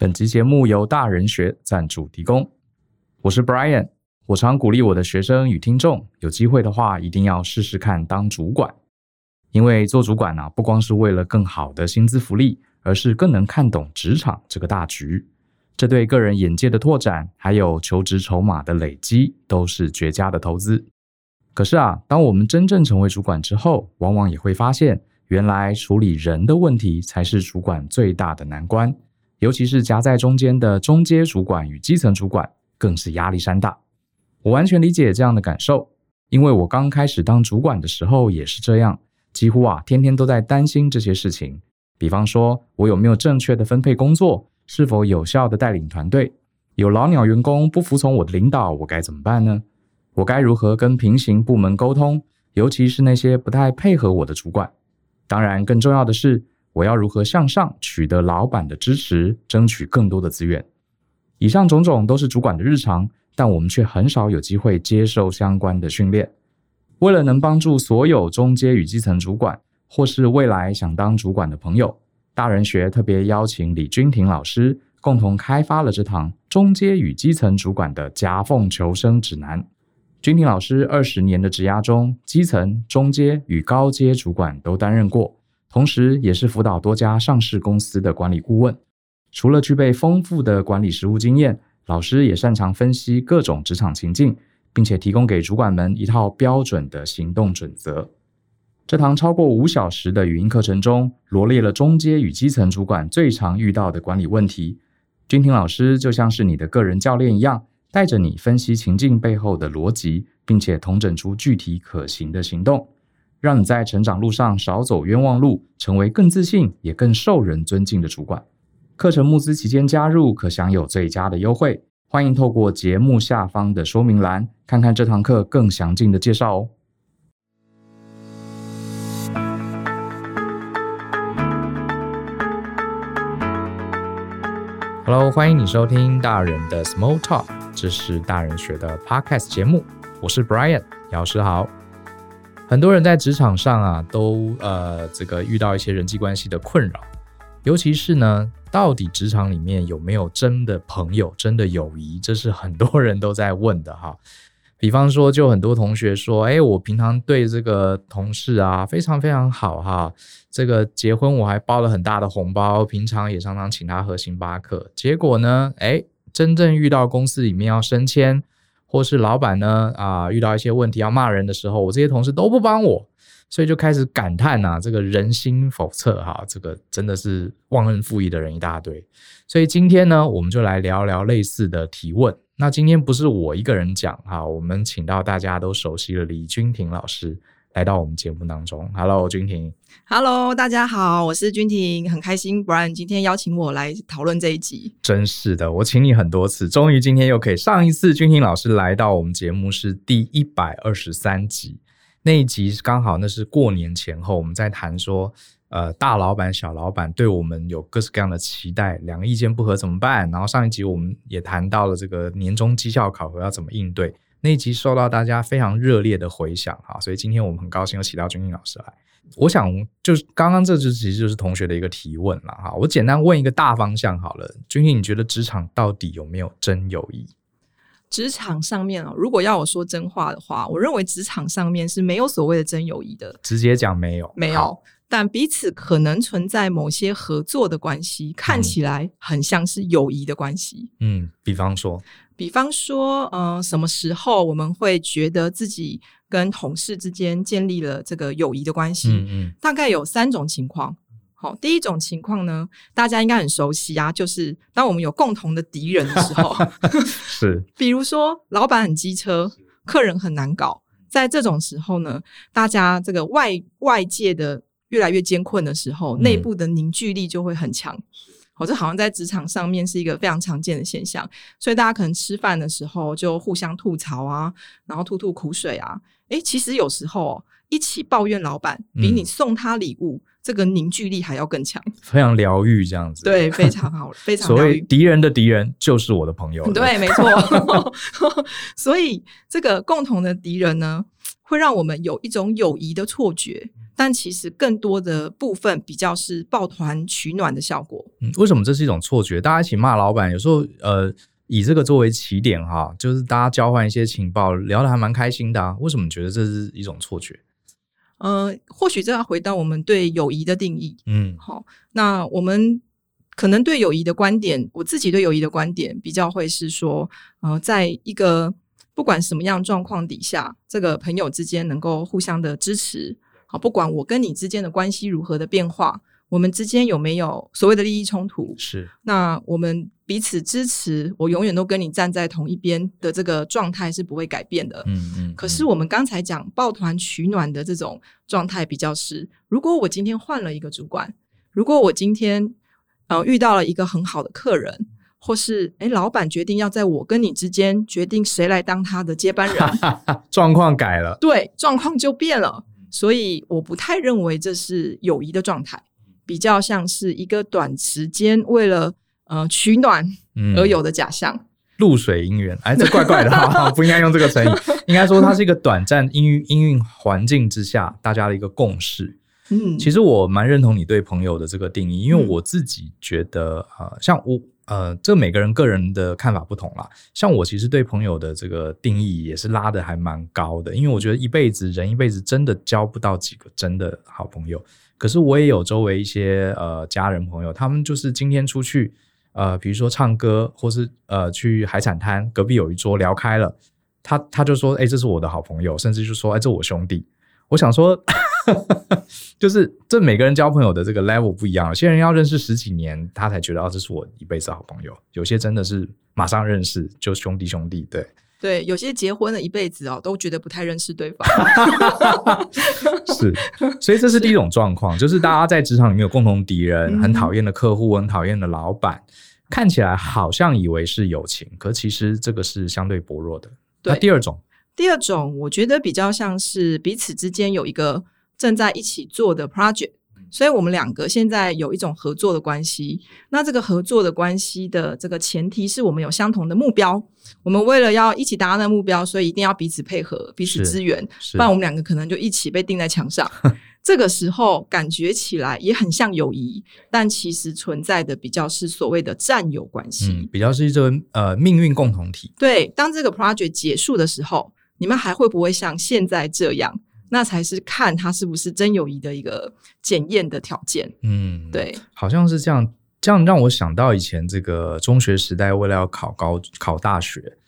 本集节目由大人学赞助提供。我是 Brian，我常鼓励我的学生与听众，有机会的话一定要试试看当主管，因为做主管啊，不光是为了更好的薪资福利，而是更能看懂职场这个大局。这对个人眼界的拓展，还有求职筹码的累积，都是绝佳的投资。可是啊，当我们真正成为主管之后，往往也会发现，原来处理人的问题才是主管最大的难关。尤其是夹在中间的中阶主管与基层主管，更是压力山大。我完全理解这样的感受，因为我刚开始当主管的时候也是这样，几乎啊天天都在担心这些事情。比方说，我有没有正确的分配工作，是否有效的带领团队？有老鸟员工不服从我的领导，我该怎么办呢？我该如何跟平行部门沟通，尤其是那些不太配合我的主管？当然，更重要的是，我要如何向上取得老板的支持，争取更多的资源？以上种种都是主管的日常，但我们却很少有机会接受相关的训练。为了能帮助所有中阶与基层主管，或是未来想当主管的朋友，大人学特别邀请李君婷老师共同开发了这堂中阶与基层主管的夹缝求生指南。君婷老师二十年的职涯中，基层、中阶与高阶主管都担任过，同时也是辅导多家上市公司的管理顾问。除了具备丰富的管理实务经验，老师也擅长分析各种职场情境，并且提供给主管们一套标准的行动准则。这堂超过五小时的语音课程中，罗列了中阶与基层主管最常遇到的管理问题。君婷老师就像是你的个人教练一样。带着你分析情境背后的逻辑，并且统整出具体可行的行动，让你在成长路上少走冤枉路，成为更自信也更受人尊敬的主管。课程募资期间加入可享有最佳的优惠，欢迎透过节目下方的说明栏看看这堂课更详尽的介绍哦。Hello，欢迎你收听大人的 Small Talk。这是大人学的 Podcast 节目，我是 Brian 姚诗豪。很多人在职场上啊，都呃这个遇到一些人际关系的困扰，尤其是呢，到底职场里面有没有真的朋友、真的友谊，这是很多人都在问的哈。比方说，就很多同学说，哎，我平常对这个同事啊非常非常好哈，这个结婚我还包了很大的红包，平常也常常请他喝星巴克，结果呢，哎。真正遇到公司里面要升迁，或是老板呢啊、遇到一些问题要骂人的时候，我这些同事都不帮我，所以就开始感叹呐、啊，这个人心叵测哈，这个真的是忘恩负义的人一大堆。所以今天呢，我们就来聊聊类似的提问。那今天不是我一个人讲哈，我们请到大家都熟悉的李君婷老师。来到我们节目当中，Hello，君婷，Hello，大家好，我是君婷，很开心，Brian 今天邀请我来讨论这一集，真是的，我请你很多次，终于今天又可以。上一次君婷老师来到我们节目是第一百二十三集，那一集刚好那是过年前后，我们在谈说，呃，大老板、小老板对我们有各式各样的期待，两个意见不合怎么办？然后上一集我们也谈到了这个年终绩效考核要怎么应对。那一集受到大家非常热烈的回响哈，所以今天我们很高兴又请到君君老师来。我想就是刚刚这就其实就是同学的一个提问了哈，我简单问一个大方向好了，君君，你觉得职场到底有没有真友谊？职场上面哦，如果要我说真话的话，我认为职场上面是没有所谓的真友谊的。直接讲没有，没有，但彼此可能存在某些合作的关系，看起来很像是友谊的关系。嗯，比方说。比方说，嗯、呃，什么时候我们会觉得自己跟同事之间建立了这个友谊的关系？嗯嗯，大概有三种情况。好，第一种情况呢，大家应该很熟悉啊，就是当我们有共同的敌人的时候，是，比如说老板很机车，客人很难搞，在这种时候呢，大家这个外外界的越来越艰困的时候，内部的凝聚力就会很强。我这好像在职场上面是一个非常常见的现象，所以大家可能吃饭的时候就互相吐槽啊，然后吐吐苦水啊。诶，其实有时候一起抱怨老板比你送他礼物这个凝聚力还要更强，非常疗愈这样子。对，非常好，非常。所谓敌人的敌人就是我的朋友。对，没错。所以这个共同的敌人呢，会让我们有一种友谊的错觉，但其实更多的部分比较是抱团取暖的效果。嗯，为什么这是一种错觉？大家一起骂老板，有时候呃，以这个作为起点哈，就是大家交换一些情报，聊得还蛮开心的啊。为什么你觉得这是一种错觉？呃，或许这要回到我们对友谊的定义。嗯，好，那我们可能对友谊的观点，我自己对友谊的观点比较会是说，呃，在一个不管什么样状况底下，这个朋友之间能够互相的支持。好，不管我跟你之间的关系如何的变化。我们之间有没有所谓的利益冲突？是。那我们彼此支持，我永远都跟你站在同一边的这个状态是不会改变的。嗯嗯。嗯，可是我们刚才讲抱团取暖的这种状态比较是，如果我今天换了一个主管，如果我今天呃遇到了一个很好的客人，或是哎老板决定要在我跟你之间决定谁来当他的接班人，状况改了，对，状况就变了。所以我不太认为这是友谊的状态。比较像是一个短时间为了呃取暖而有的假象，露水姻缘，哎，这怪怪的哈，不应该用这个成语，应该说它是一个短暂因为因应环境之下大家的一个共识。嗯，其实我蛮认同你对朋友的这个定义，因为我自己觉得呃，像我呃，这每个人个人的看法不同啦。像我其实对朋友的这个定义也是拉得还蛮高的，因为我觉得一辈子人一辈子真的交不到几个真的好朋友。可是我也有周围一些呃家人朋友，他们就是今天出去呃，比如说唱歌，或是呃去海产摊，隔壁有一桌聊开了，他他就说，哎、这是我的好朋友，甚至就说，哎、这我兄弟。我想说，就是这每个人交朋友的这个 level 不一样，有些人要认识十几年，他才觉得哦，这是我一辈子好朋友；有些真的是马上认识就兄弟兄弟，对。对，有些结婚了一辈子哦，都觉得不太认识对方。是，所以这是第一种状况，就是大家在职场里面有共同敌人，很讨厌的客户，很讨厌的老板，看起来好像以为是友情，可其实这个是相对薄弱的。那第二种，第二种，我觉得比较像是彼此之间有一个正在一起做的 project。所以我们两个现在有一种合作的关系，那这个合作的关系的这个前提是我们有相同的目标，我们为了要一起达到那目标，所以一定要彼此配合、彼此支援，不然我们两个可能就一起被钉在墙上。这个时候感觉起来也很像友谊，但其实存在的比较是所谓的战友关系，嗯，比较是一种呃命运共同体。对，当这个 project 结束的时候，你们还会不会像现在这样？那才是看他是不是真友谊的一个检验的条件。嗯，对，好像是这样。这样让我想到以前这个中学时代，为了要考高考大学，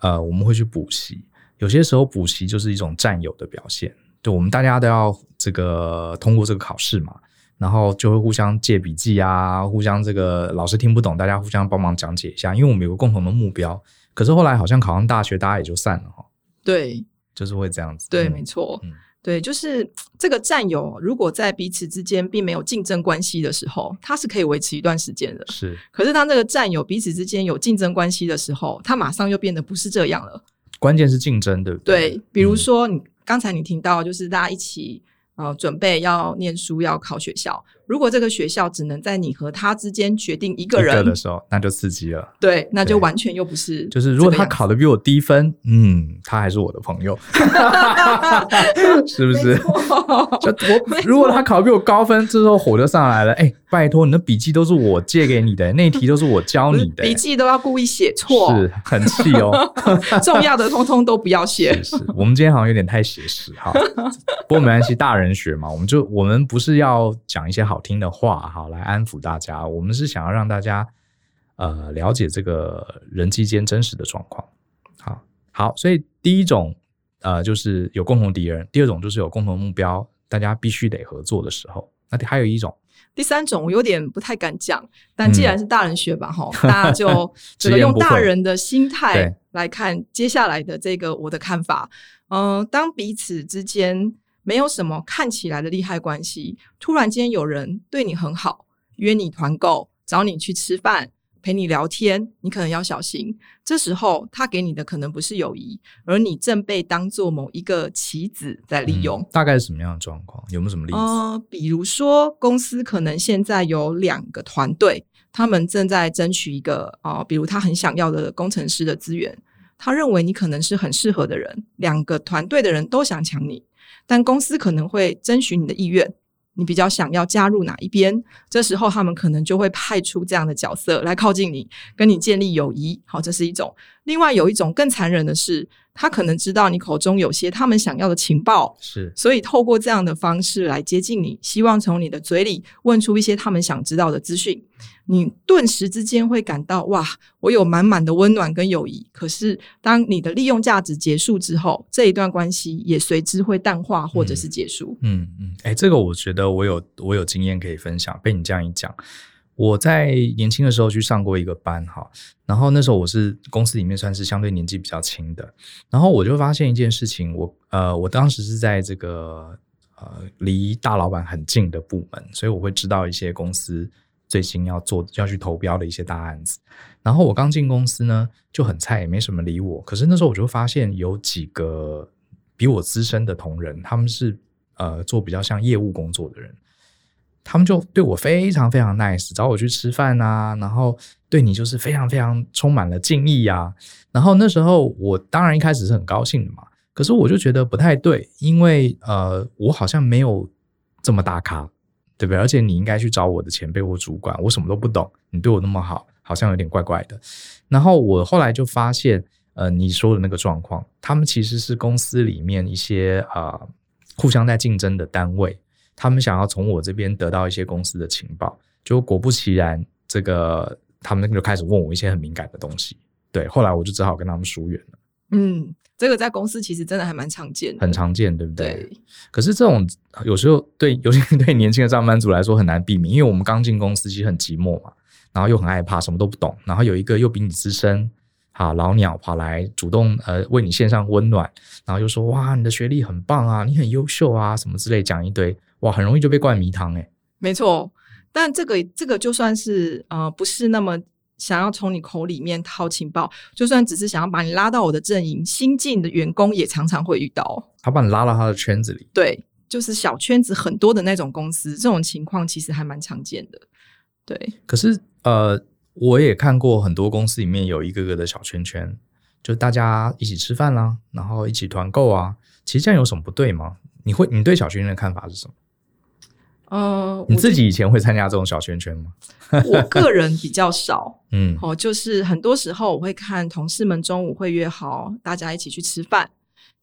呃，我们会去补习。有些时候补习就是一种占有的表现。就我们大家都要这个通过这个考试嘛，然后就会互相借笔记啊，互相这个老师听不懂，大家互相帮忙讲解一下，因为我们有个共同的目标。可是后来好像考上大学，大家也就散了哈。对，就是会这样子。对，嗯、没错。嗯对，就是这个战友，如果在彼此之间并没有竞争关系的时候，他是可以维持一段时间的。是，可是当这个战友彼此之间有竞争关系的时候，他马上又变得不是这样了。关键是竞争，对不对？对，比如说你刚才你听到，就是大家一起呃准备要念书，要考学校。如果这个学校只能在你和他之间决定一个人的时候，那就刺激了。对，那就完全又不是。就是如果他考的比我低分，嗯，他还是我的朋友，是不是？就我如果他考的比我高分，这时候火就上来了。哎、欸，拜托，你的笔记都是我借给你的，那题都是我教你的，笔记都要故意写错，是很气哦。重要的通通都不要写。是，是，我们今天好像有点太写实哈。不过没关系，大人学嘛，我们就我们不是要讲一些好。好听的话，哈来安抚大家。我们是想要让大家呃了解这个人际间真实的状况。好，好，所以第一种呃就是有共同敌人，第二种就是有共同目标，大家必须得合作的时候。那还有一种，第三种我有点不太敢讲，但既然是大人学吧，哈、嗯，大家就只能用大人的心态 来看接下来的这个我的看法。嗯、呃，当彼此之间。没有什么看起来的利害关系，突然间有人对你很好，约你团购，找你去吃饭，陪你聊天，你可能要小心。这时候他给你的可能不是友谊，而你正被当做某一个棋子在利用。嗯，大概是什么样的状况？有没有什么例子？呃，比如说公司可能现在有两个团队，他们正在争取一个啊，呃，比如他很想要的工程师的资源，他认为你可能是很适合的人，两个团队的人都想抢你，但公司可能会征询你的意愿。你比较想要加入哪一边？这时候他们可能就会派出这样的角色来靠近你，跟你建立友谊。好，这是一种。另外有一种更残忍的是，他可能知道你口中有些他们想要的情报，是，所以透过这样的方式来接近你，希望从你的嘴里问出一些他们想知道的资讯。你顿时之间会感到哇，我有满满的温暖跟友谊。可是当你的利用价值结束之后，这一段关系也随之会淡化或者是结束。嗯嗯，哎、嗯欸，这个我觉得我有我有经验可以分享。被你这样一讲，我在年轻的时候去上过一个班哈，然后那时候我是公司里面算是相对年纪比较轻的，然后我就发现一件事情，我呃，我当时是在这个呃离大老板很近的部门，所以我会知道一些公司。最新要做要去投标的一些大案子，然后我刚进公司呢，就很菜，也没什么理我。可是那时候我就发现有几个比我资深的同仁，他们是呃做比较像业务工作的人，他们就对我非常非常 nice，找我去吃饭啊，然后对你就是非常非常充满了敬意啊。然后那时候我当然一开始是很高兴的嘛，可是我就觉得不太对，因为呃我好像没有这么大咖。对不对？而且你应该去找我的前辈或主管，我什么都不懂，你对我那么好，好像有点怪怪的。然后我后来就发现，呃，你说的那个状况，他们其实是公司里面一些啊、呃、互相在竞争的单位，他们想要从我这边得到一些公司的情报，就果不其然，这个他们就开始问我一些很敏感的东西。对，后来我就只好跟他们疏远了。嗯。这个在公司其实真的还蛮常见的，很常见，对不对？对。可是这种有时候对，尤其对年轻的上班族来说很难避免，因为我们刚进公司，其实很寂寞嘛，然后又很害怕，什么都不懂，然后有一个又比你资深，好老鸟跑来主动呃为你献上温暖，然后又说哇你的学历很棒啊，你很优秀啊，什么之类讲一堆，哇很容易就被灌迷汤诶。没错，但这个这个就算是呃不是那么。想要从你口里面掏情报，就算只是想要把你拉到我的阵营，新进的员工也常常会遇到。他把你拉到他的圈子里，对，就是小圈子很多的那种公司，这种情况其实还蛮常见的。对，可是呃，我也看过很多公司里面有一个个的小圈圈，就大家一起吃饭啦，然后一起团购啊，其实这样有什么不对吗？你会，你对小圈圈的看法是什么？呃，你自己以前会参加这种小圈圈吗？我个人比较少，嗯，哦，就是很多时候我会看同事们中午会约好大家一起去吃饭。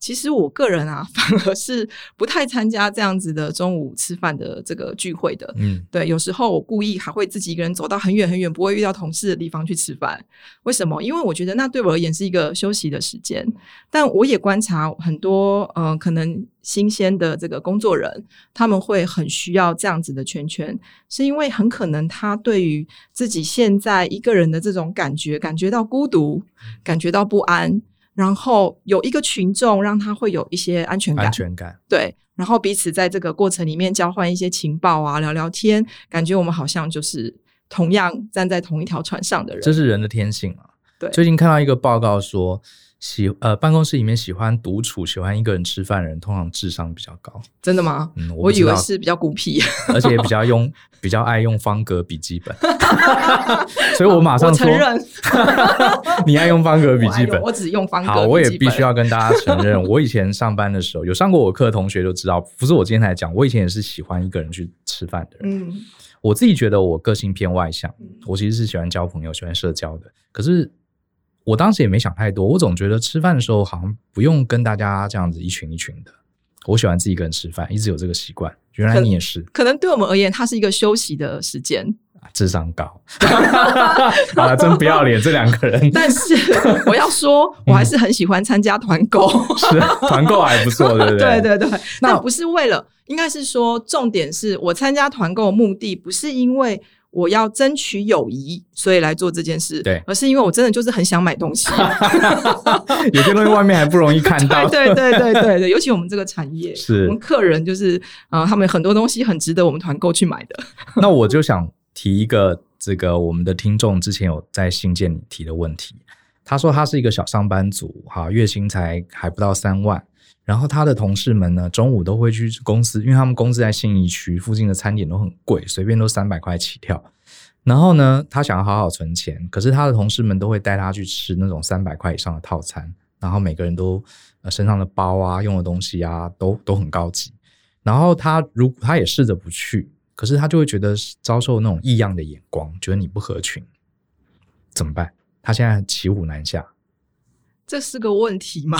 其实我个人啊，反而是不太参加这样子的中午吃饭的这个聚会的。嗯，对，有时候我故意还会自己一个人走到很远很远，不会遇到同事的地方去吃饭。为什么？因为我觉得那对我而言是一个休息的时间。但我也观察很多，呃，可能新鲜的这个工作人，他们会很需要这样子的圈圈，是因为很可能他对于自己现在一个人的这种感觉，感觉到孤独，感觉到不安。然后有一个群众，让他会有一些安全感。安全感，对。然后彼此在这个过程里面交换一些情报啊，聊聊天，感觉我们好像就是同样站在同一条船上的人。这是人的天性啊。对。最近看到一个报告说。喜呃，办公室里面喜欢独处、喜欢一个人吃饭的人，通常智商比较高。真的吗？嗯，我，我以为是比较孤僻，而且也比较用 比较爱用方格笔记本。所以我马上承认 你爱用方格笔记本，我，我只用方格。好，我也必须要跟大家承认，我以前上班的时候，有上过我课的同学就知道，不是我今天才讲，我以前也是喜欢一个人去吃饭的人。嗯，我自己觉得我个性偏外向，我其实是喜欢交朋友、喜欢社交的，可是。我当时也没想太多，我总觉得吃饭的时候好像不用跟大家这样子一群一群的。我喜欢自己一个人吃饭，一直有这个习惯。原来你也是。可能对我们而言，它是一个休息的时间。智商高，好了，真不要脸这两个人。但是我要说，我还是很喜欢参加团购。是团购还不错，对不对？对 对对。那不是为了，应该是说，重点是我参加团购的目的不是因为。我要争取友谊，所以来做这件事。对，而是因为我真的就是很想买东西。有些东西外面还不容易看到。对对对对对对，尤其我们这个产业，是我们客人就是啊、呃，他们很多东西很值得我们团购去买的。那我就想提一个这个我们的听众之前有在信件里提的问题。他说他是一个小上班族，哈，月薪才还不到三万。然后他的同事们呢，中午都会去公司，因为他们公司在信义区附近的餐点都很贵，随便都三百块起跳。然后呢，他想要好好存钱，可是他的同事们都会带他去吃那种三百块以上的套餐，然后每个人都身上的包啊、用的东西啊都都很高级。然后他如他也试着不去，可是他就会觉得遭受那种异样的眼光，觉得你不合群，怎么办？他现在骑虎难下。这是个问题吗？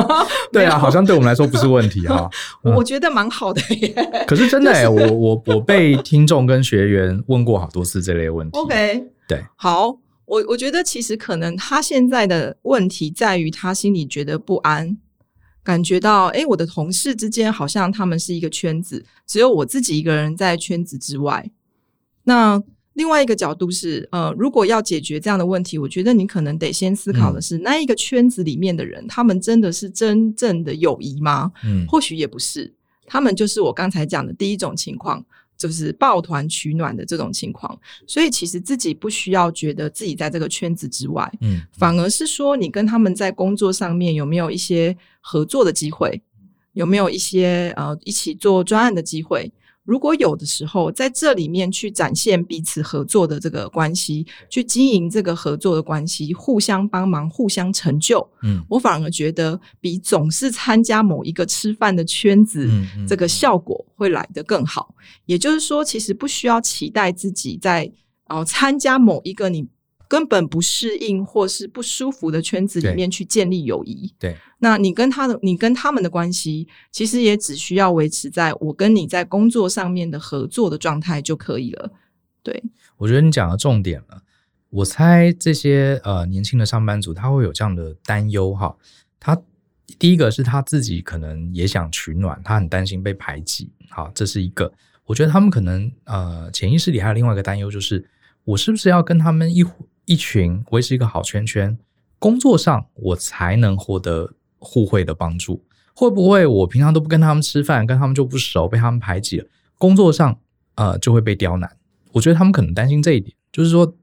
对啊，好像对我们来说不是问题哈。我 我觉得蛮好的耶。可是真的哎，我我我被听众跟学员问过好多次这类问题。OK，对，好，我我觉得其实可能他现在的问题在于他心里觉得不安，感觉到哎，我的同事之间好像他们是一个圈子，只有我自己一个人在圈子之外。那。另外一个角度是，呃，如果要解决这样的问题，我觉得你可能得先思考的是，嗯、那一个圈子里面的人，他们真的是真正的友谊吗？嗯，或许也不是，他们就是我刚才讲的第一种情况，就是抱团取暖的这种情况。所以其实自己不需要觉得自己在这个圈子之外，嗯，反而是说你跟他们在工作上面有没有一些合作的机会，有没有一些呃一起做专案的机会。如果有的时候在这里面去展现彼此合作的这个关系，去经营这个合作的关系，互相帮忙，互相成就，嗯，我反而觉得比总是参加某一个吃饭的圈子，这个效果会来得更好。也就是说，其实不需要期待自己在哦参加某一个你。根本不适应或是不舒服的圈子里面去建立友谊。对，那你跟他的、你跟他们的关系，其实也只需要维持在我跟你在工作上面的合作的状态就可以了。对，我觉得你讲的重点了。我猜这些呃年轻的上班族他会有这样的担忧哈。他第一个是他自己可能也想取暖，他很担心被排挤。好，这是一个。我觉得他们可能呃潜意识里还有另外一个担忧，就是我是不是要跟他们一伙。一群维持一个好圈圈，工作上我才能获得互惠的帮助。会不会我平常都不跟他们吃饭，跟他们就不熟，被他们排挤了？工作上呃就会被刁难。我觉得他们可能担心这一点，就是说，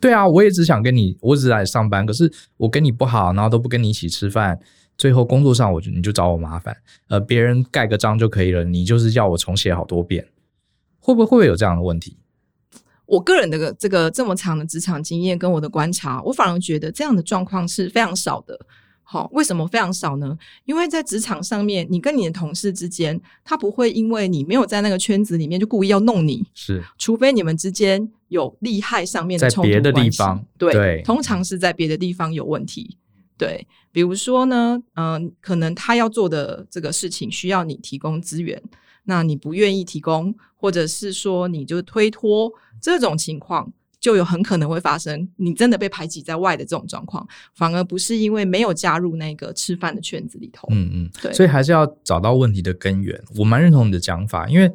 对啊，我也只想跟你，我只是来上班，可是我跟你不好，然后都不跟你一起吃饭，最后工作上我就你就找我麻烦。呃，别人盖个章就可以了，你就是叫我重写好多遍，会不会会不会有这样的问题？我个人的这个这么长的职场经验跟我的观察，我反而觉得这样的状况是非常少的。好，为什么非常少呢？因为在职场上面，你跟你的同事之间，他不会因为你没有在那个圈子里面就故意要弄你，是，除非你们之间有利害上面的冲突关系。在别的地方，对，对，通常是在别的地方有问题。对，比如说呢，嗯、呃，可能他要做的这个事情需要你提供资源。那你不愿意提供，或者是说你就推脱，这种情况就有很可能会发生，你真的被排挤在外的这种状况，反而不是因为没有加入那个吃饭的圈子里头。嗯嗯，对，所以还是要找到问题的根源。我蛮认同你的讲法，因为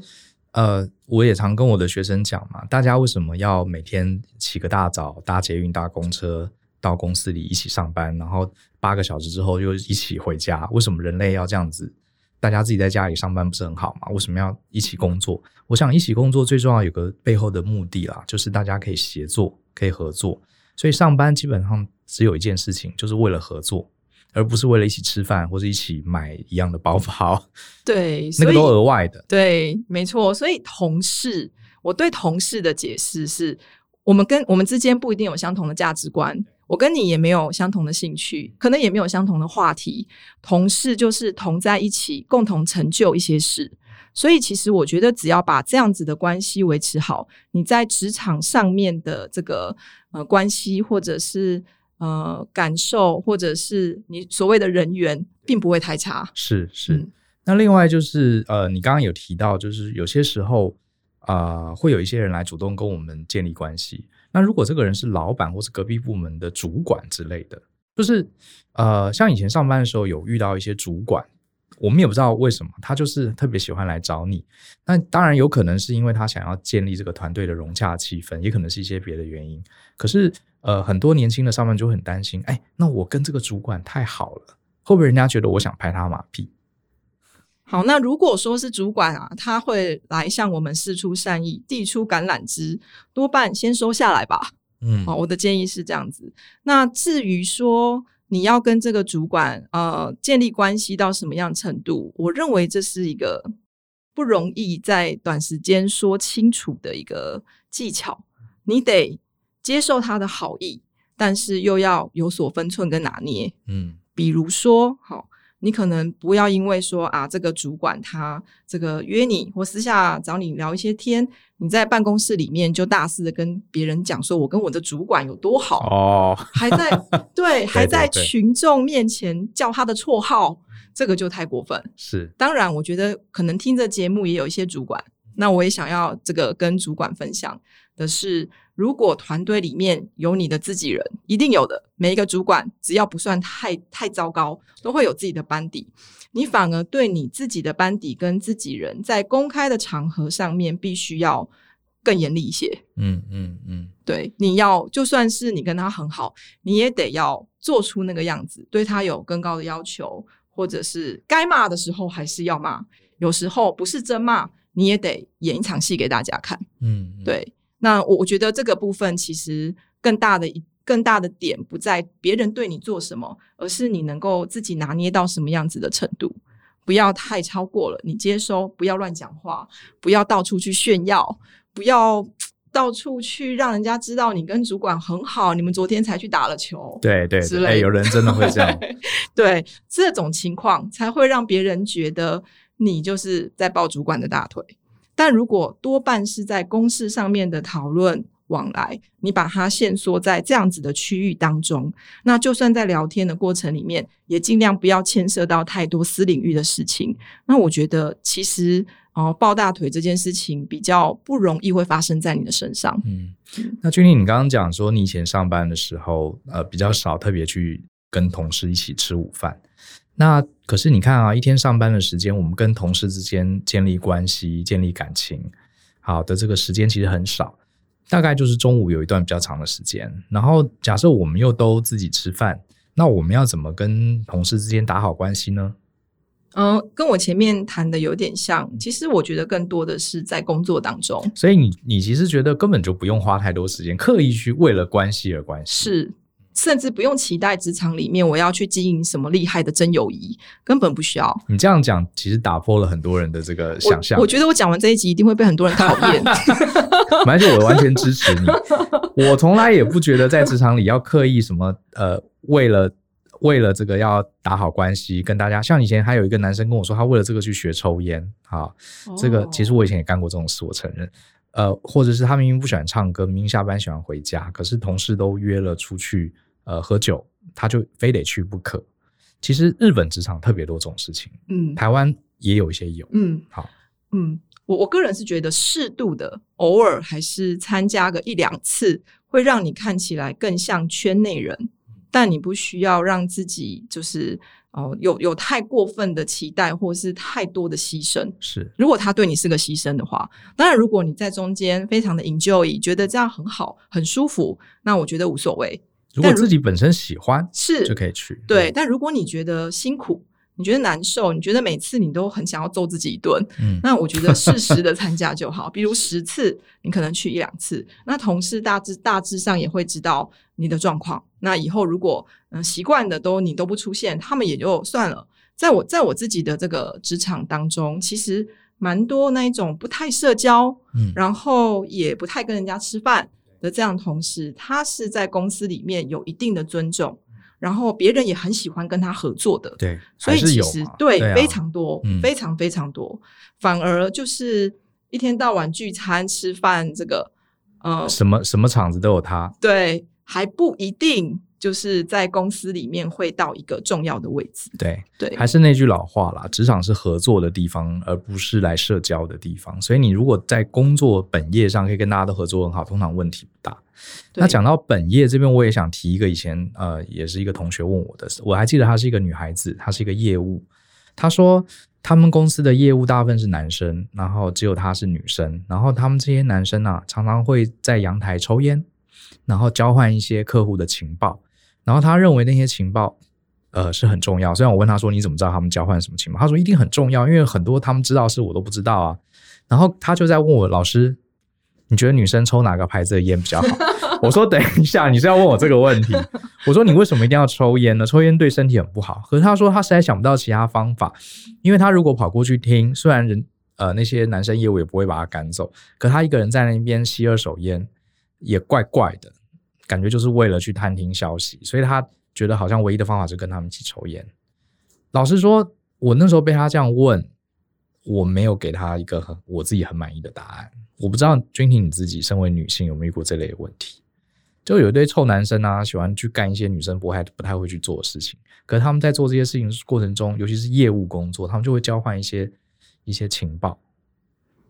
呃，我也常跟我的学生讲嘛，大家为什么要每天起个大早，搭捷运、搭公车到公司里一起上班，然后八个小时之后又一起回家？为什么人类要这样子？大家自己在家里上班不是很好吗？为什么要一起工作？我想一起工作最重要有个背后的目的啦，就是大家可以协作，可以合作。所以上班基本上只有一件事情，就是为了合作，而不是为了一起吃饭或者一起买一样的包包。对，那个都额外的。对，没错。所以同事，我对同事的解释是，我们跟我们之间不一定有相同的价值观。我跟你也没有相同的兴趣，可能也没有相同的话题。同事就是同在一起，共同成就一些事。所以，其实我觉得，只要把这样子的关系维持好，你在职场上面的这个呃关系，或者是呃感受，或者是你所谓的人缘，并不会太差。是是。嗯。那另外就是呃，你刚刚有提到，就是有些时候啊，呃，会有一些人来主动跟我们建立关系。那如果这个人是老板或是隔壁部门的主管之类的，就是呃，像以前上班的时候有遇到一些主管，我们也不知道为什么他就是特别喜欢来找你。那当然有可能是因为他想要建立这个团队的融洽气氛，也可能是一些别的原因。可是呃，很多年轻的上班就很担心，哎，那我跟这个主管太好了，会不会人家觉得我想拍他马屁？好，那如果说是主管啊，他会来向我们示出善意，递出橄榄枝，多半先收下来吧。嗯，好，我的建议是这样子。那至于说你要跟这个主管呃建立关系到什么样程度，我认为这是一个不容易在短时间说清楚的一个技巧。你得接受他的好意，但是又要有所分寸跟拿捏。嗯，比如说，好。你可能不要因为说啊，这个主管他这个约你或私下找你聊一些天，你在办公室里面就大肆的跟别人讲说，我跟我的主管有多好哦，还 在对，还在群众面前叫他的绰号，这个就太过分。是，当然，我觉得可能听着节目也有一些主管，那我也想要这个跟主管分享的是。如果团队里面有你的自己人，一定有的。每一个主管只要不算太太糟糕，都会有自己的班底。你反而对你自己的班底跟自己人，在公开的场合上面，必须要更严厉一些。嗯嗯嗯，对，你要就算是你跟他很好，你也得要做出那个样子，对他有更高的要求，或者是该骂的时候还是要骂。有时候不是真骂，你也得演一场戏给大家看。嗯，嗯，对。那我我觉得这个部分其实更大的一更大的点不在别人对你做什么，而是你能够自己拿捏到什么样子的程度，不要太超过了。你接收，不要乱讲话，不要到处去炫耀，不要到处去让人家知道你跟主管很好，你们昨天才去打了球。对对，之类，欸，有人真的会这样。对，这种情况才会让别人觉得你就是在抱主管的大腿。但如果多半是在公事上面的讨论往来，你把它限缩在这样子的区域当中，那就算在聊天的过程里面，也尽量不要牵涉到太多私领域的事情。那我觉得，其实哦，抱大腿这件事情比较不容易会发生在你的身上。嗯，那君丽，你刚刚讲说你以前上班的时候，呃，比较少特别去跟同事一起吃午饭。那可是你看啊，一天上班的时间，我们跟同事之间建立关系、建立感情，好的这个时间其实很少，大概就是中午有一段比较长的时间。然后假设我们又都自己吃饭，那我们要怎么跟同事之间打好关系呢？嗯，跟我前面谈的有点像。其实我觉得更多的是在工作当中。所以你你其实觉得根本就不用花太多时间，刻意去为了关系而关系。是。甚至不用期待职场里面我要去经营什么厉害的真友谊，根本不需要。你这样讲，其实打破了很多人的这个想象。我觉得我讲完这一集一定会被很多人讨厌。而且我完全支持你。我从来也不觉得在职场里要刻意什么呃，为了为了这个要打好关系，跟大家。像以前还有一个男生跟我说，他为了这个去学抽烟啊。这个其实我以前也干过这种事，我承认。呃，或者是他明明不喜欢唱歌，明明下班喜欢回家，可是同事都约了出去。呃，喝酒他就非得去不可。其实日本职场特别多这种事情，嗯，台湾也有一些有，嗯，好，嗯，我我个人是觉得适度的，偶尔还是参加个一两次，会让你看起来更像圈内人，但你不需要让自己就是哦、呃、有有太过分的期待，或是太多的牺牲。是，如果他对你是个牺牲的话，当然如果你在中间非常的 enjoy，觉得这样很好很舒服，那我觉得无所谓。如果自己本身喜欢是就可以去，对。但如果你觉得辛苦，你觉得难受，你觉得每次你都很想要揍自己一顿，嗯，那我觉得适时的参加就好。比如十次，你可能去一两次，那同事大致大致上也会知道你的状况。那以后如果嗯习惯的都你都不出现，他们也就算了。在我在我自己的这个职场当中，其实蛮多那一种不太社交，嗯，然后也不太跟人家吃饭。的这样同事，他是在公司里面有一定的尊重，然后别人也很喜欢跟他合作的。对，所以其实对，非常多、嗯，非常非常多。反而就是一天到晚聚餐吃饭，这个呃，什么什么场子都有他。对，还不一定。就是在公司里面会到一个重要的位置。对对，还是那句老话啦，职场是合作的地方，而不是来社交的地方。所以你如果在工作本业上可以跟大家都合作很好，通常问题不大。那讲到本业这边，我也想提一个以前呃，也是一个同学问我的，我还记得她是一个女孩子，她是一个业务。她说他们公司的业务大部分是男生，然后只有她是女生，然后他们这些男生啊，常常会在阳台抽烟，然后交换一些客户的情报。然后他认为那些情报，呃是很重要。虽然我问他说你怎么知道他们交换什么情报？他说一定很重要，因为很多他们知道的事我都不知道啊。然后他就在问我老师，你觉得女生抽哪个牌子的烟比较好？我说等一下，你是要问我这个问题？我说你为什么一定要抽烟呢？抽烟对身体很不好。可是他说他实在想不到其他方法，因为他如果跑过去听，虽然人呃那些男生业务也不会把他赶走，可他一个人在那边吸二手烟也怪怪的。感觉就是为了去探听消息，所以他觉得好像唯一的方法是跟他们一起抽烟。老实说，我那时候被他这样问，我没有给他一个很我自己很满意的答案。我不知道君婷你自己身为女性有没有遇过这类的问题？就有一堆臭男生啊，喜欢去干一些女生不太不太会去做的事情。可是他们在做这些事情过程中，尤其是业务工作，他们就会交换一些一些情报，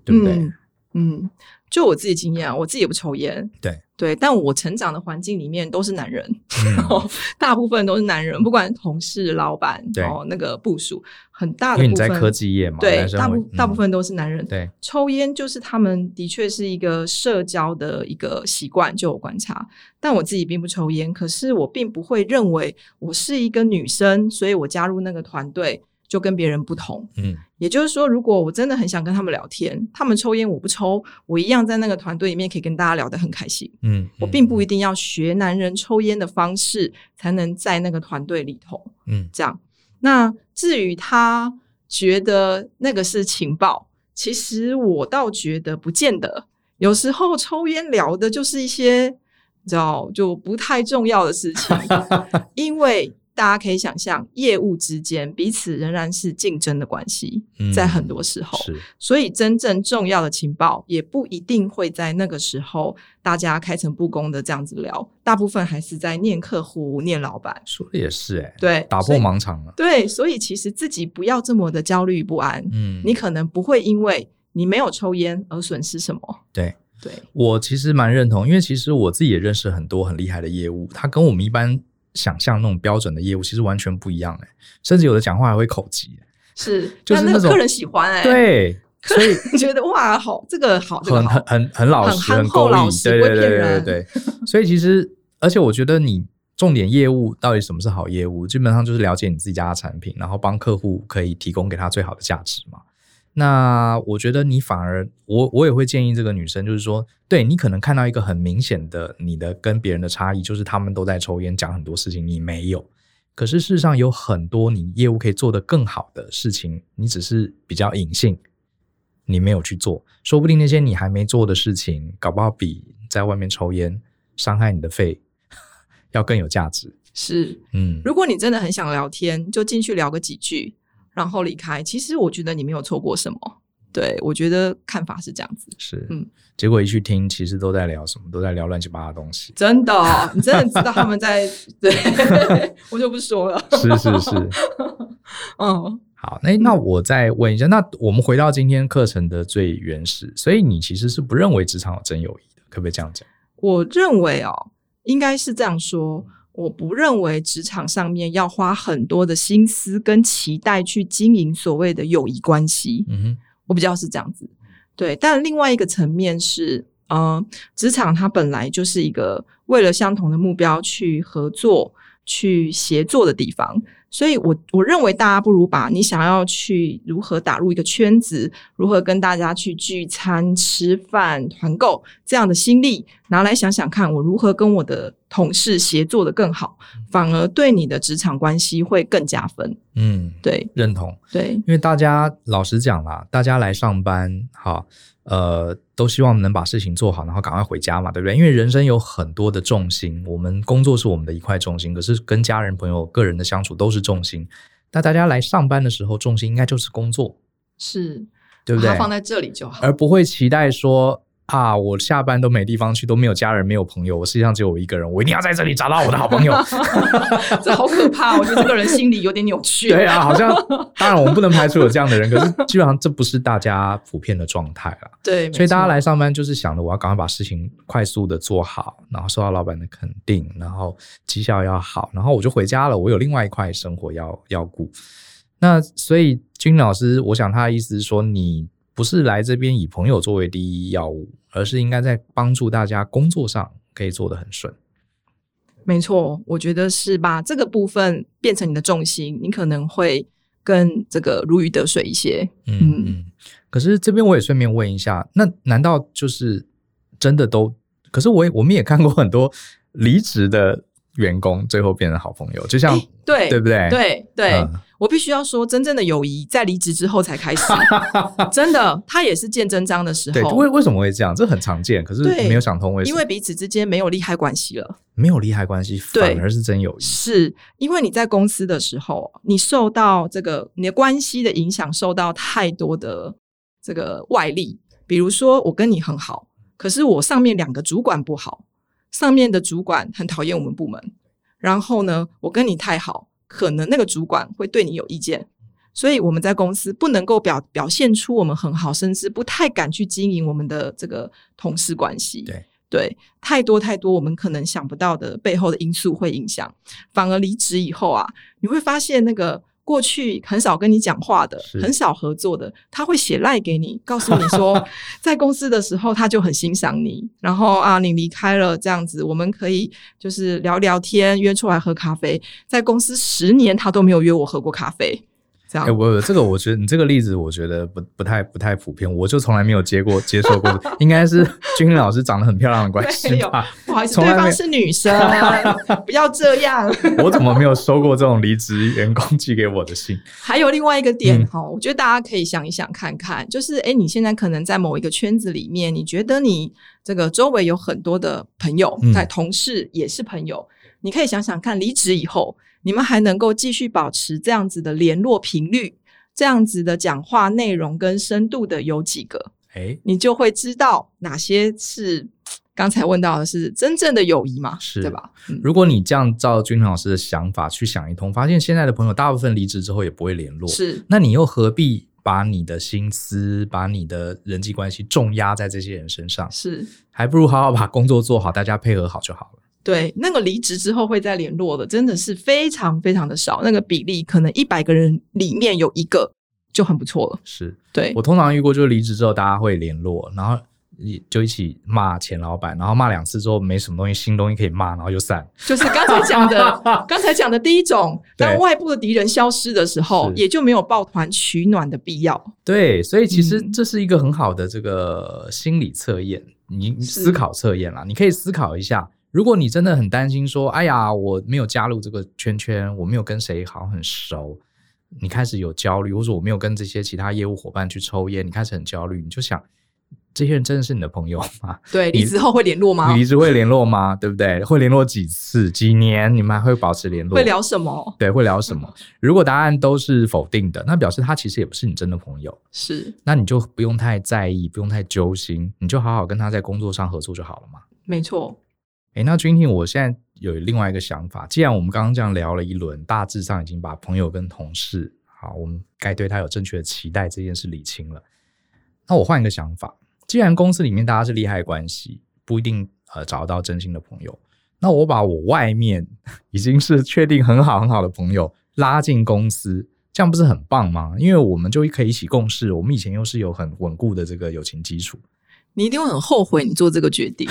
对不对？嗯嗯，就我自己经验啊，我自己也不抽烟，对对，但我成长的环境里面都是男人，嗯、大部分都是男人，不管同事、老板，对哦，那个部署很大的部分，因为你在科技业嘛，对，大部、嗯、大部分都是男人，对，抽烟就是他们的确是一个社交的一个习惯，就我观察，但我自己并不抽烟，可是我并不会认为我是一个女生，所以我加入那个团队。就跟别人不同，嗯，也就是说，如果我真的很想跟他们聊天，他们抽烟我不抽，我一样在那个团队里面可以跟大家聊得很开心，嗯，嗯，我并不一定要学男人抽烟的方式才能在那个团队里头，嗯，这样。那至于他觉得那个是情报，其实我倒觉得不见得，有时候抽烟聊的就是一些你知道就不太重要的事情，因为。大家可以想象，业务之间彼此仍然是竞争的关系，嗯，在很多时候，所以真正重要的情报也不一定会在那个时候大家开诚布公的这样子聊，大部分还是在念客户、念老板。说的也是，欸，诶对，打破盲肠了。对，所以其实自己不要这么的焦虑不安。嗯，你可能不会因为你没有抽烟而损失什么。对，对我其实蛮认同，因为其实我自己也认识很多很厉害的业务，他跟我们一般。想象那种标准的业务其实完全不一样哎，甚至有的讲话还会口吃，是 就是那，那个客人喜欢哎，对，所以 觉得哇好这个好，很很很很老实，很够老实，对对对对对对，所以其实而且我觉得你重点业务到底什么是好业务，基本上就是了解你自己家的产品，然后帮客户可以提供给他最好的价值嘛。那我觉得你反而，我我也会建议这个女生，就是说，对你可能看到一个很明显的你的跟别人的差异，就是他们都在抽烟，讲很多事情，你没有。可是事实上有很多你业务可以做得更好的事情，你只是比较隐性，你没有去做。说不定那些你还没做的事情，搞不好比在外面抽烟伤害你的肺 要更有价值。是，嗯，如果你真的很想聊天，就进去聊个几句。然后离开，其实我觉得你没有错过什么。对，我觉得看法是这样子。是，嗯，结果一去听，其实都在聊什么？都在聊乱七八糟的东西。真的，你真的知道他们在？对，我就不说了。是是是，嗯，好，那那我再问一下，那我们回到今天课程的最原始，所以你其实是不认为职场有真友谊的，可不可以这样讲？我认为哦，应该是这样说。我不认为职场上面要花很多的心思跟期待去经营所谓的友谊关系。嗯哼，我比较是这样子。对，但另外一个层面是，呃，职场它本来就是一个为了相同的目标去合作、去协作的地方。所以我，我我认为大家不如把你想要去如何打入一个圈子，如何跟大家去聚餐、吃饭、团购这样的心力拿来想想看，我如何跟我的同事协作的更好，反而对你的职场关系会更加分。嗯，对，认同。对，因为大家老实讲啦，大家来上班，哈。呃，都希望能把事情做好，然后赶快回家嘛，对不对？因为人生有很多的重心，我们工作是我们的一块重心，可是跟家人、朋友、个人的相处都是重心。那大家来上班的时候，重心应该就是工作，是，对不对？放在这里就好，而不会期待说。啊！我下班都没地方去，都没有家人，没有朋友。我世界上只有我一个人，我一定要在这里找到我的好朋友。这好可怕！我觉得这个人心里有点扭曲。对啊，好像当然我们不能排除有这样的人，可是基本上这不是大家普遍的状态了。对，所以大家来上班就是想着我要赶快把事情快速的做好，然后受到老板的肯定，然后绩效要好，然后我就回家了。我有另外一块生活要要顾。那所以君老师，我想他的意思是说你。不是来这边以朋友作为第一要务，而是应该在帮助大家工作上可以做得很顺。没错，我觉得是把这个部分变成你的重心，你可能会更这个如鱼得水一些。嗯嗯。嗯可是这边我也顺便问一下，那难道就是真的都？可是我也我们也看过很多离职的员工最后变成好朋友，就像对对不对？对对。嗯我必须要说，真正的友谊在离职之后才开始，真的，他也是见真章的时候。对，为为什么会这样？这很常见，可是没有想通为什么。因为彼此之间没有利害关系了，没有利害关系，反而是真友谊。是因为你在公司的时候，你受到这个你的关系的影响，受到太多的这个外力。比如说，我跟你很好，可是我上面两个主管不好，上面的主管很讨厌我们部门，然后呢，我跟你太好。可能那个主管会对你有意见，所以我们在公司不能够表表现出我们很好，甚至不太敢去经营我们的这个同事关系。对对，太多太多我们可能想不到的背后的因素会影响。反而离职以后啊，你会发现那个。过去很少跟你讲话的，很少合作的，他会写赖给你，告诉你说，在公司的时候他就很欣赏你，然后啊，你离开了这样子，我们可以就是聊聊天，约出来喝咖啡。在公司十年，他都没有约我喝过咖啡。哎、欸，我这个我觉得你这个例子，我觉得不不太不太普遍，我就从来没有接过接受过，应该是 君老师长得很漂亮的关系吧？不好意思，对方是女生，不要这样。我怎么没有收过这种离职员工寄给我的信？还有另外一个点哈、嗯，我觉得大家可以想一想看看，就是哎，你现在可能在某一个圈子里面，你觉得你这个周围有很多的朋友，在同事也是朋友，嗯、你可以想想看，离职以后。你们还能够继续保持这样子的联络频率，这样子的讲话内容跟深度的有几个？诶，你就会知道哪些是刚才问到的是真正的友谊嘛？是，对吧？嗯，如果你这样照君老师的想法去想一通，发现现在的朋友大部分离职之后也不会联络，是，那你又何必把你的心思、把你的人际关系重压在这些人身上？是，还不如好好把工作做好，大家配合好就好了。对，那个离职之后会再联络的，真的是非常非常的少。那个比例可能一百个人里面有一个就很不错了。是，对，我通常遇过，就是离职之后大家会联络，然后就一起骂前老板，然后骂两次之后没什么东西，新东西可以骂，然后就散。就是刚才讲的，刚才讲的第一种，当外部的敌人消失的时候，也就没有抱团取暖的必要。对，所以其实这是一个很好的这个心理测验，你思考测验啦，你可以思考一下。如果你真的很担心说，哎呀，我没有加入这个圈圈，我没有跟谁好很熟，你开始有焦虑，或者我没有跟这些其他业务伙伴去抽烟，你开始很焦虑，你就想，这些人真的是你的朋友吗？对，离职后会联络吗？离职会联络吗？对不对？会联络几次？几年？你们还会保持联络？会聊什么？对，会聊什么？如果答案都是否定的，那表示他其实也不是你真的朋友。是，那你就不用太在意，不用太揪心，你就好好跟他在工作上合作就好了嘛。没错。诶，那君婷，我现在有另外一个想法。既然我们刚刚这样聊了一轮，大致上已经把朋友跟同事，好，我们该对他有正确的期待这件事理清了。那我换一个想法，既然公司里面大家是利害关系，不一定呃找得到真心的朋友，那我把我外面已经是确定很好很好的朋友拉进公司，这样不是很棒吗？因为我们就可以一起共事，我们以前又是有很稳固的这个友情基础。你一定会很后悔你做这个决定。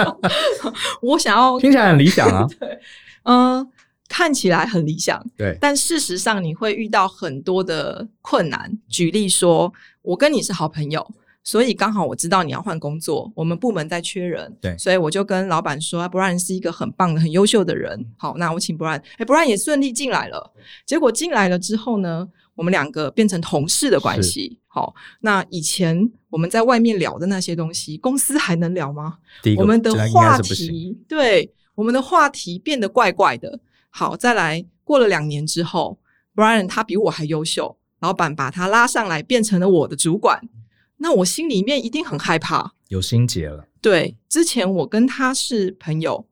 我想要听起来很理想啊，对，嗯，看起来很理想，对，但事实上你会遇到很多的困难。举例说，我跟你是好朋友，所以刚好我知道你要换工作，我们部门在缺人，对，所以我就跟老板说，Brian 是一个很棒的、很优秀的人，好，那我请 Brian，哎，Brian 也顺利进来了。结果进来了之后呢，我们两个变成同事的关系。好，那以前我们在外面聊的那些东西，公司还能聊吗？我们的话题，对，我们的话题变得怪怪的。好，再来，过了两年之后，Brian 他比我还优秀，老板把他拉上来变成了我的主管，那我心里面一定很害怕，有心结了。对，之前我跟他是朋友，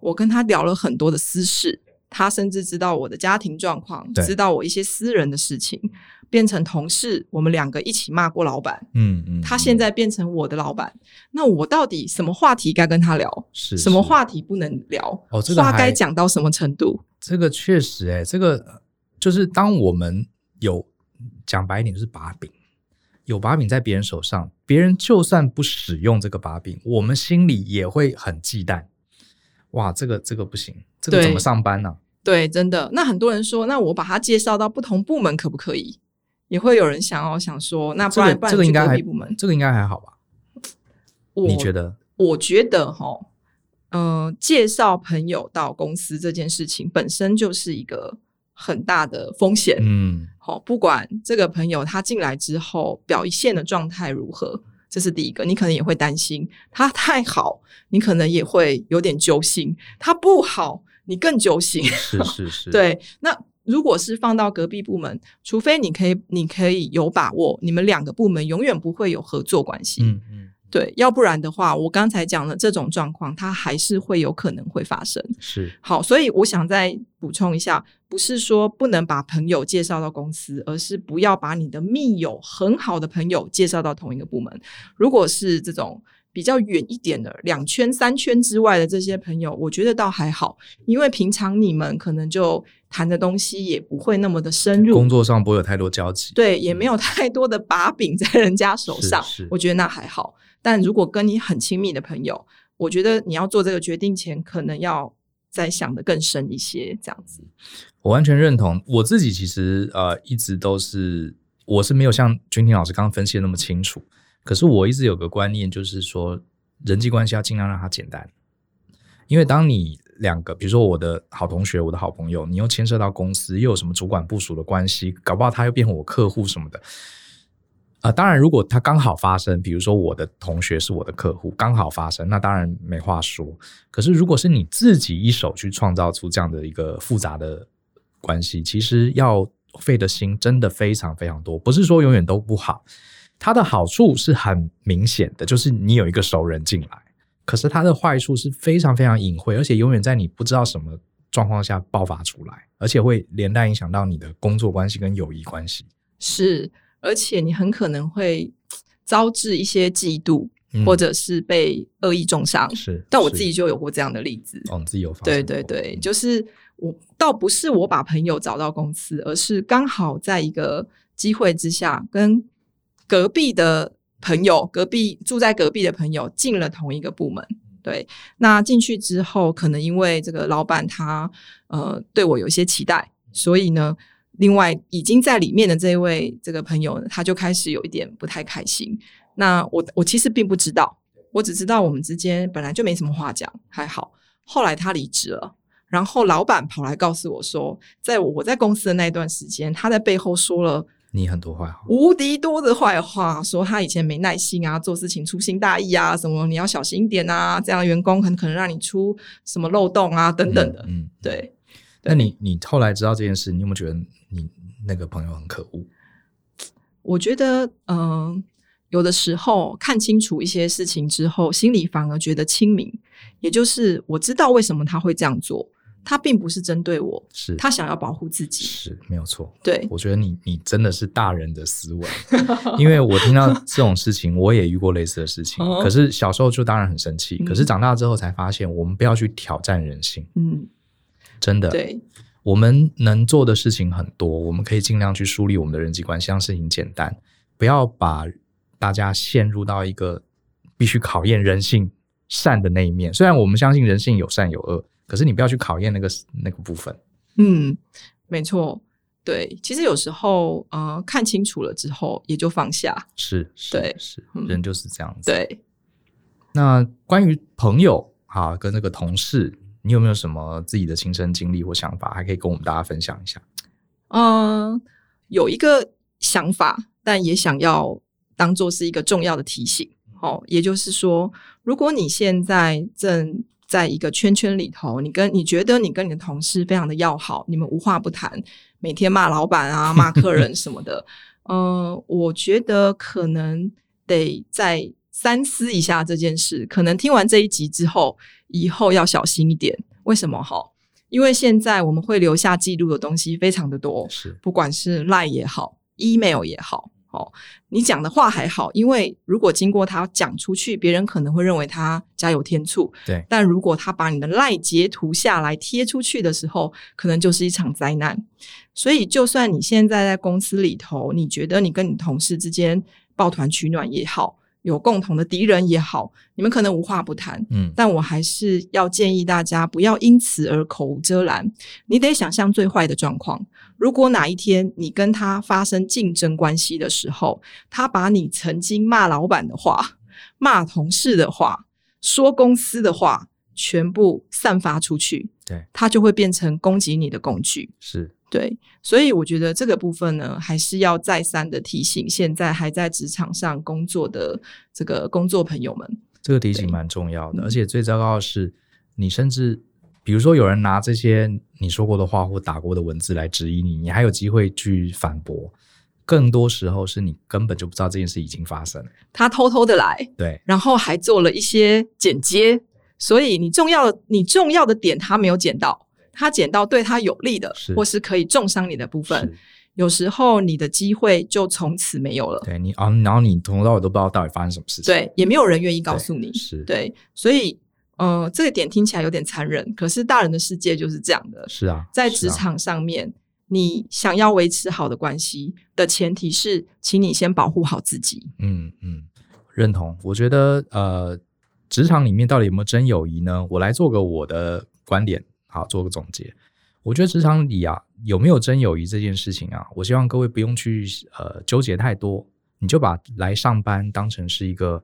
我跟他聊了很多的私事，他甚至知道我的家庭状况，知道我一些私人的事情。变成同事，我们两个一起骂过老板。嗯嗯，他现在变成我的老板，那我到底什么话题该跟他聊？是，什么话题不能聊？哦，这个话该讲到什么程度？这个确实、欸，哎，这个就是当我们有讲白一点，就是把柄，有把柄在别人手上，别人就算不使用这个把柄，我们心里也会很忌惮。哇，这个这个不行，这个怎么上班呢、啊？对，真的。那很多人说，那我把他介绍到不同部门可不可以？也会有人想要想说，那不然、这个、这个应该还部门，这个应该还好吧？你觉得？我觉得哈，嗯、呃，介绍朋友到公司这件事情本身就是一个很大的风险。嗯，好，不管这个朋友他进来之后表现的状态如何，这是第一个，你可能也会担心他太好，你可能也会有点揪心；他不好，你更揪心。是 是是，对。那如果是放到隔壁部门，除非你可以，你可以有把握，你们两个部门永远不会有合作关系。嗯嗯。对，要不然的话，我刚才讲的这种状况，它还是会有可能会发生。是，好，所以我想再补充一下，不是说不能把朋友介绍到公司，而是不要把你的密友很好的朋友介绍到同一个部门。如果是这种比较远一点的两圈、三圈之外的这些朋友，我觉得倒还好，因为平常你们可能就谈的东西也不会那么的深入，工作上不会有太多交集，对，也没有太多的把柄在人家手上，是是我觉得那还好。但如果跟你很亲密的朋友，我觉得你要做这个决定前，可能要再想得更深一些，这样子。我完全认同。我自己其实呃一直都是，我是没有像君婷老师刚刚分析的那么清楚。可是我一直有个观念，就是说人际关系要尽量让它简单。因为当你两个，比如说我的好同学、我的好朋友，你又牵涉到公司，又有什么主管部署的关系，搞不好他又变成我客户什么的。啊、当然，如果他刚好发生，比如说我的同学是我的客户，刚好发生，那当然没话说。可是，如果是你自己一手去创造出这样的一个复杂的关系，其实要费的心真的非常非常多。不是说永远都不好，它的好处是很明显的，就是你有一个熟人进来。可是它的坏处是非常非常隐晦，而且永远在你不知道什么状况下爆发出来，而且会连带影响到你的工作关系跟友谊关系。是。而且你很可能会招致一些嫉妒，嗯、或者是被恶意中伤。是，但我自己就有过这样的例子。哦，自己有发生。对对对，就是我倒不是我把朋友找到公司，而是刚好在一个机会之下，跟隔壁的朋友、隔壁住在隔壁的朋友进了同一个部门。对，那进去之后，可能因为这个老板他呃对我有些期待，所以呢。另外，已经在里面的这一位这个朋友，他就开始有一点不太开心。那我我其实并不知道，我只知道我们之间本来就没什么话讲，还好。后来他离职了，然后老板跑来告诉我说，在我在公司的那一段时间，他在背后说了你很多坏话，无敌多的坏话，说他以前没耐心啊，做事情粗心大意啊，什么你要小心一点啊，这样员工很可能让你出什么漏洞啊，等等的。嗯，嗯对。那你你后来知道这件事，你有没有觉得你那个朋友很可恶？我觉得，嗯、呃，有的时候看清楚一些事情之后，心里反而觉得清明。也就是我知道为什么他会这样做，他并不是针对我，是他想要保护自己，是没有错。对，我觉得你你真的是大人的思维，因为我听到这种事情，我也遇过类似的事情。可是小时候就当然很生气，可是长大之后才发现，我们不要去挑战人性。嗯。真的，对，我们能做的事情很多，我们可以尽量去梳理我们的人际关系，让事情简单，不要把大家陷入到一个必须考验人性善的那一面。虽然我们相信人性有善有恶，可是你不要去考验那个那个部分。嗯，没错，对，其实有时候呃，看清楚了之后也就放下。是，是对，是，人就是这样子。对，那关于朋友啊，跟那个同事。你有没有什么自己的亲身经历或想法，还可以跟我们大家分享一下？嗯，有一个想法，但也想要当做是一个重要的提醒。哦，也就是说，如果你现在正在一个圈圈里头，你跟你觉得你跟你的同事非常的要好，你们无话不谈，每天骂老板啊、骂客人什么的，嗯，我觉得可能得再三思一下这件事。可能听完这一集之后。以后要小心一点，为什么哈？因为现在我们会留下记录的东西非常的多，是不管是 Line 也好，email 也好，哦，你讲的话还好，因为如果经过他讲出去，别人可能会认为他加油添醋，对。但如果他把你的 Line 截图下来贴出去的时候，可能就是一场灾难。所以，就算你现在在公司里头，你觉得你跟你同事之间抱团取暖也好。有共同的敌人也好，你们可能无话不谈，嗯，但我还是要建议大家不要因此而口无遮拦。你得想象最坏的状况，如果哪一天你跟他发生竞争关系的时候，他把你曾经骂老板的话、骂同事的话、说公司的话全部散发出去，对，他就会变成攻击你的工具。是。对，所以我觉得这个部分呢，还是要再三的提醒现在还在职场上工作的这个工作朋友们。这个提醒蛮重要的，而且最糟糕的是，你甚至比如说有人拿这些你说过的话或打过的文字来质疑你，你还有机会去反驳。更多时候是你根本就不知道这件事已经发生了，他偷偷的来，对，然后还做了一些剪接，所以你重要的你重要的点他没有剪到。他剪到对他有利的，是或是可以重伤你的部分，有时候你的机会就从此没有了。对你啊，然后你从头到尾都不知道到底发生什么事情，对，也没有人愿意告诉你。是，对，所以呃，这个点听起来有点残忍，可是大人的世界就是这样的。是啊，在职场上面，啊、你想要维持好的关系的前提是，请你先保护好自己。嗯嗯，认同。我觉得呃，职场里面到底有没有真友谊呢？我来做个我的观点。好，做个总结。我觉得职场里啊，有没有真友谊这件事情啊，我希望各位不用去呃纠结太多，你就把来上班当成是一个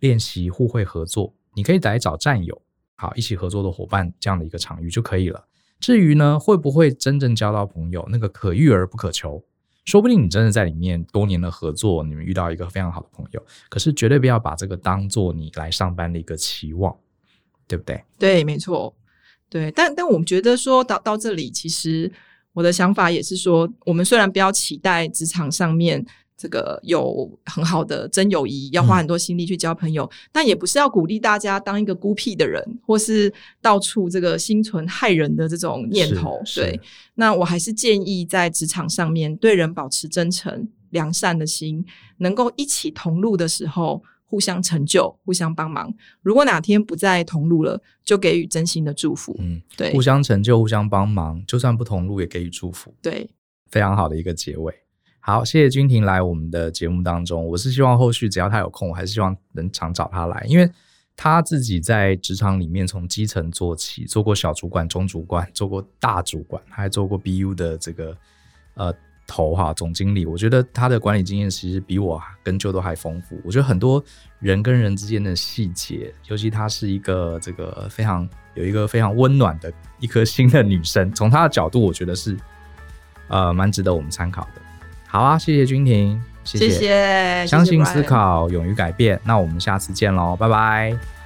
练习互惠合作。你可以来找战友，好，一起合作的伙伴这样的一个场域就可以了。至于呢，会不会真正交到朋友，那个可遇而不可求，说不定你真的在里面多年的合作，你们遇到一个非常好的朋友。可是绝对不要把这个当做你来上班的一个期望，对不对？对，没错。对，但但我们觉得说到到这里，其实我的想法也是说，我们虽然不要期待职场上面这个有很好的真友谊，要花很多心力去交朋友，嗯、但也不是要鼓励大家当一个孤僻的人，或是到处这个心存害人的这种念头。对，那我还是建议在职场上面对人保持真诚、良善的心，能够一起同路的时候。互相成就，互相帮忙。如果哪天不再同路了，就给予真心的祝福。嗯，对，互相成就，互相帮忙，就算不同路也给予祝福。对，非常好的一个结尾。好，谢谢君婷来我们的节目当中。我是希望后续只要他有空，我还是希望能常找他来，因为他自己在职场里面从基层做起，做过小主管、中主管，做过大主管，还做过 BU 的这个呃。头哈总经理，我觉得他的管理经验其实比我跟舅都还丰富。我觉得很多人跟人之间的细节，尤其她是一个这个非常有一个非常温暖的一颗心的女生，从她的角度，我觉得是呃蛮值得我们参考的。好啊，谢谢君婷，谢谢，谢谢，相信思考，勇于改变。那我们下次见喽，拜拜。